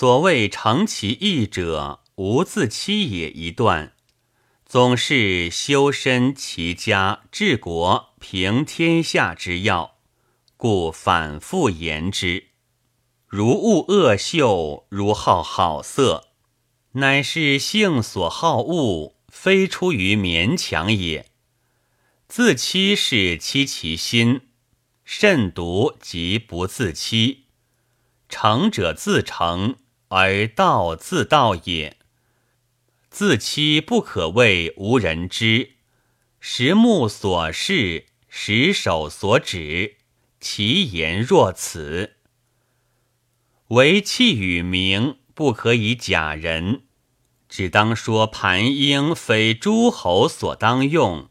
所谓成其义者，无自欺也。一段，总是修身、齐家、治国、平天下之要，故反复言之。如恶恶秀，如好好色，乃是性所好恶，非出于勉强也。自欺是欺其心，慎独即不自欺。成者自成，而道自道也。自欺不可谓无人知，实目所视，实手所指，其言若此。唯气与名不可以假人，只当说盘鹰非诸侯所当用。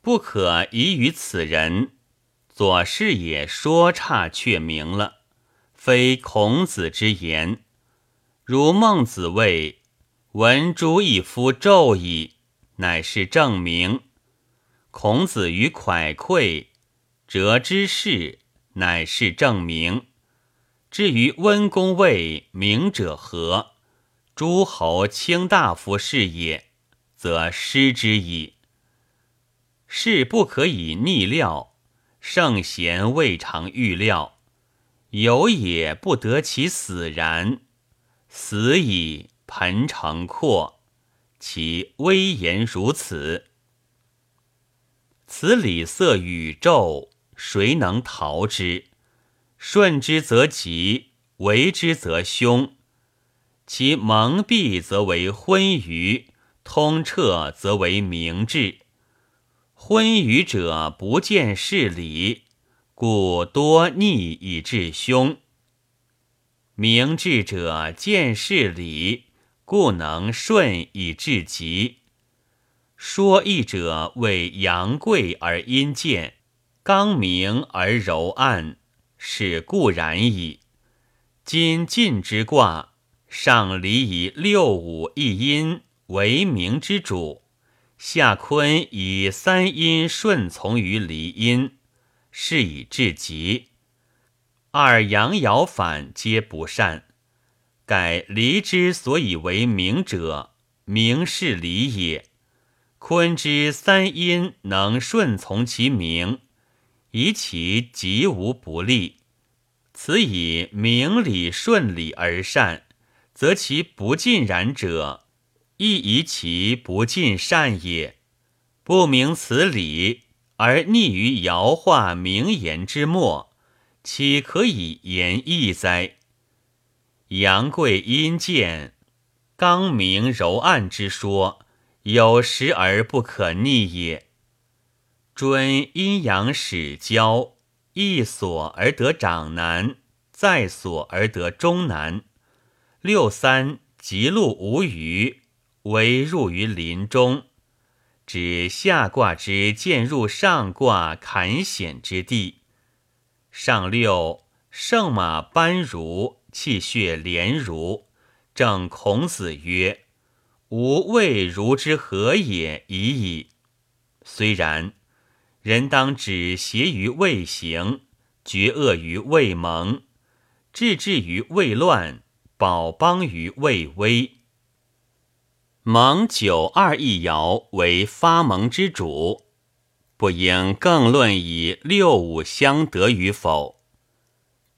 不可疑于此人，左氏也说差却明了，非孔子之言。如孟子谓：“闻诸一夫纣矣，乃是证明。”孔子于蒯聩，折之事，乃是证明。至于温公谓明者何？诸侯卿大夫是也，则失之矣。事不可以逆料，圣贤未尝预料。有也不得其死然，死矣盆成阔，其威严如此。此礼色宇宙，谁能逃之？顺之则吉，为之则凶。其蒙蔽则为昏愚，通彻则为明智。昏愚者不见事理，故多逆以致凶；明智者见事理，故能顺以致吉。说义者为阳贵而阴贱，刚明而柔暗，是固然矣。今晋之卦，上离以六五一阴为明之主。下坤以三阴顺从于离阴，是以至极。二阳爻反皆不善，盖离之所以为明者，明是离也。坤之三阴能顺从其明，以其极无不利。此以明理顺理而善，则其不尽然者。亦以其不尽善也，不明此理而逆于爻化名言之末，岂可以言义哉？阳贵阴贱，刚明柔暗之说，有时而不可逆也。尊阴阳始交，一所而得长男，再所而得中男。六三吉禄无余。唯入于林中，指下卦之渐入上卦坎险之地。上六，圣马班如，气血连如。正孔子曰：“吾未如之何也已矣。”虽然，人当止邪于未行，绝恶于未萌，治治于未乱，保邦于未危。蒙九二一爻为发蒙之主，不应更论以六五相得与否。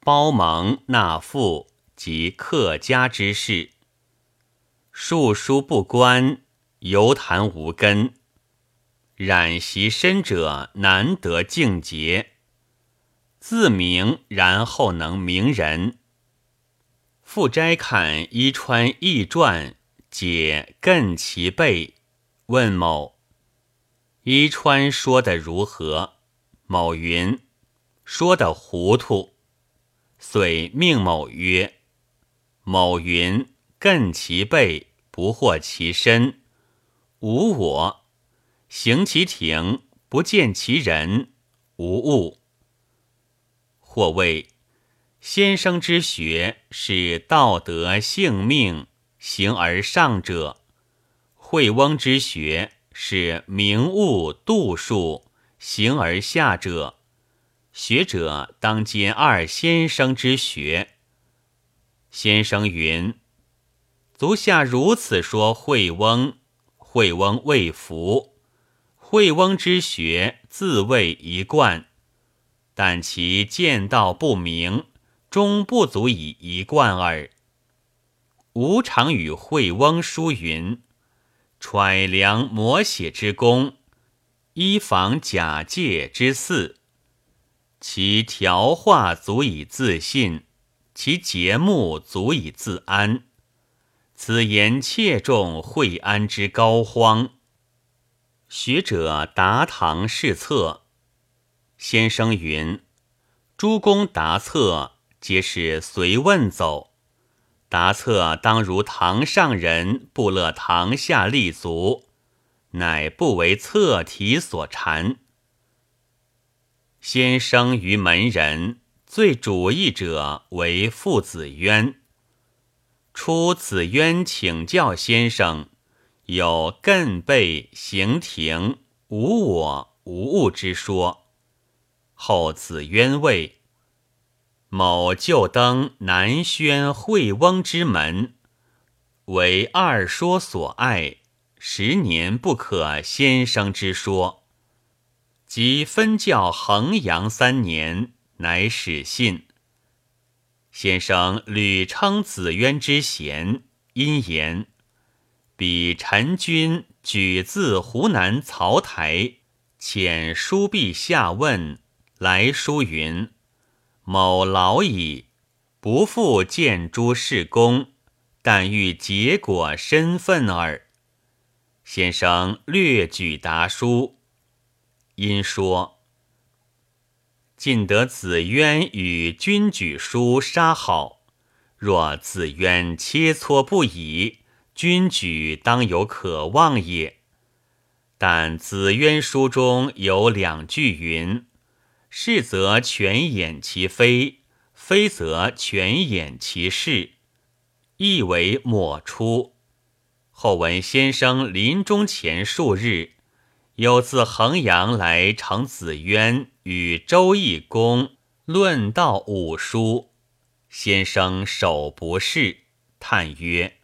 包蒙纳富及客家之事，述书不观，犹谈无根。染习深者难得境节，自明然后能明人。复斋看伊川易传。解艮其背，问某：伊川说的如何？某云：说的糊涂。遂命某曰：某云艮其背，不惑其身，无我；行其庭，不见其人，无物。或谓先生之学是道德性命。形而上者，惠翁之学是明物度数；形而下者，学者当兼二先生之学。先生云：“足下如此说惠翁，惠翁未服。惠翁之学，自谓一贯，但其见道不明，终不足以一贯耳。吾常与惠翁书云：揣量摹写之功，依仿假借之肆，其条画足以自信，其节目足以自安。此言切中惠安之膏肓。学者答唐试策，先生云：“诸公答策，皆是随问走。答策当如堂上人，不乐堂下立足，乃不为侧体所缠。先生于门人，最主意者为父子渊。出子渊请教先生。”有艮背行庭无我无物之说。后子渊谓：“某就登南轩惠翁之门，为二说所爱，十年不可先生之说。即分教衡阳三年，乃始信。先生屡称子渊之贤，因言。”彼陈君举自湖南曹台遣书壁下问来书云：“某老矣，不复见诸事公，但欲结果身份耳。”先生略举答书，因说：“尽得子渊与君举书杀好，若子渊切磋不已。”君举当有可望也，但子渊书中有两句云：“是则全掩其非，非则全掩其是”，意为抹出。后闻先生临终前数日，有自衡阳来承子渊与周易公论道五书，先生手不释，叹曰。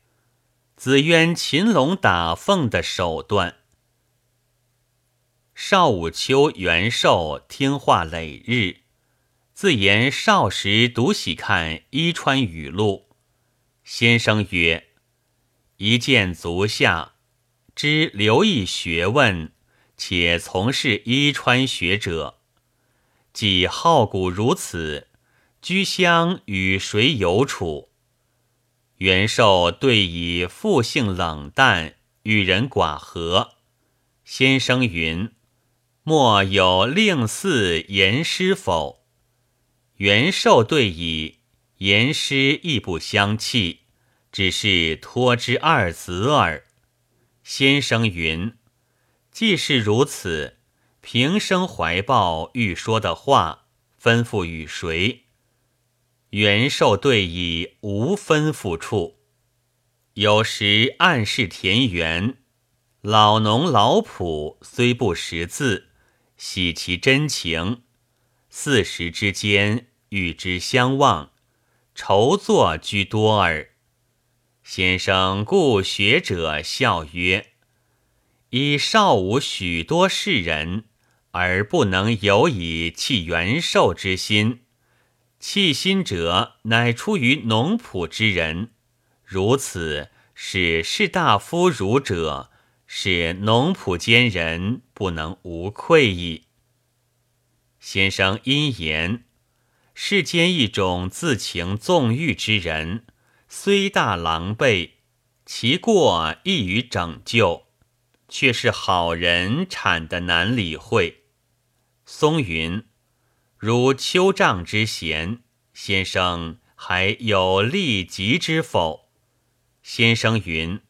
子渊擒龙打凤的手段。少武秋元寿听话累日，自言少时独喜看《伊川语录》。先生曰：“一见足下，知留意学问，且从事伊川学者，既好古如此，居乡与谁有处？”元寿对以父性冷淡，与人寡和。先生云：“莫有令嗣言师否？”元寿对以言师亦不相弃，只是托之二子耳。先生云：“既是如此，平生怀抱欲说的话，吩咐与谁？”元寿对以无吩咐处，有时暗示田园，老农老仆虽不识字，喜其真情。四时之间与之相望，筹作居多耳。先生故学者笑曰：“以少无许多世人，而不能有以弃元寿之心。”弃心者，乃出于农仆之人。如此，使士大夫儒者，使农仆间人不能无愧矣。先生因言：世间一种自情纵欲之人，虽大狼狈，其过易于拯救，却是好人产的难理会。松云。如丘丈之贤，先生还有利己之否？先生云：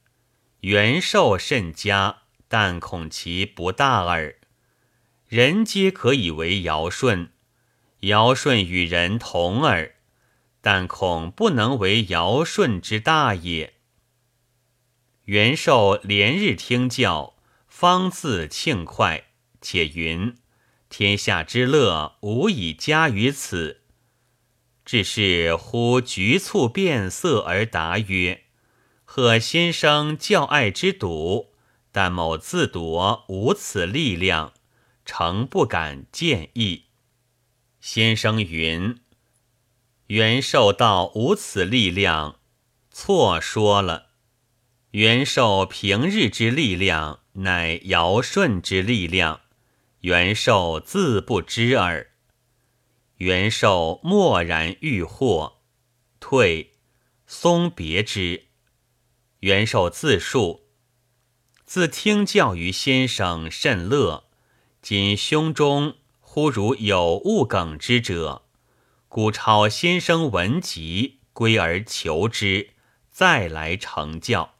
元寿甚佳，但恐其不大耳。人皆可以为尧舜，尧舜与人同耳，但恐不能为尧舜之大也。元寿连日听教，方自庆快，且云。天下之乐，无以加于此。只是忽局促变色而答曰：“贺先生教爱之笃，但某自夺无此力量，诚不敢见议。先生云：“元寿道无此力量，错说了。元寿平日之力量，乃尧舜之力量，元寿自不知耳。元寿默然欲惑，退，松别之。袁寿自述：自听教于先生甚乐，今胸中。”忽如有物梗之者，故超先生文集归而求之，再来成教。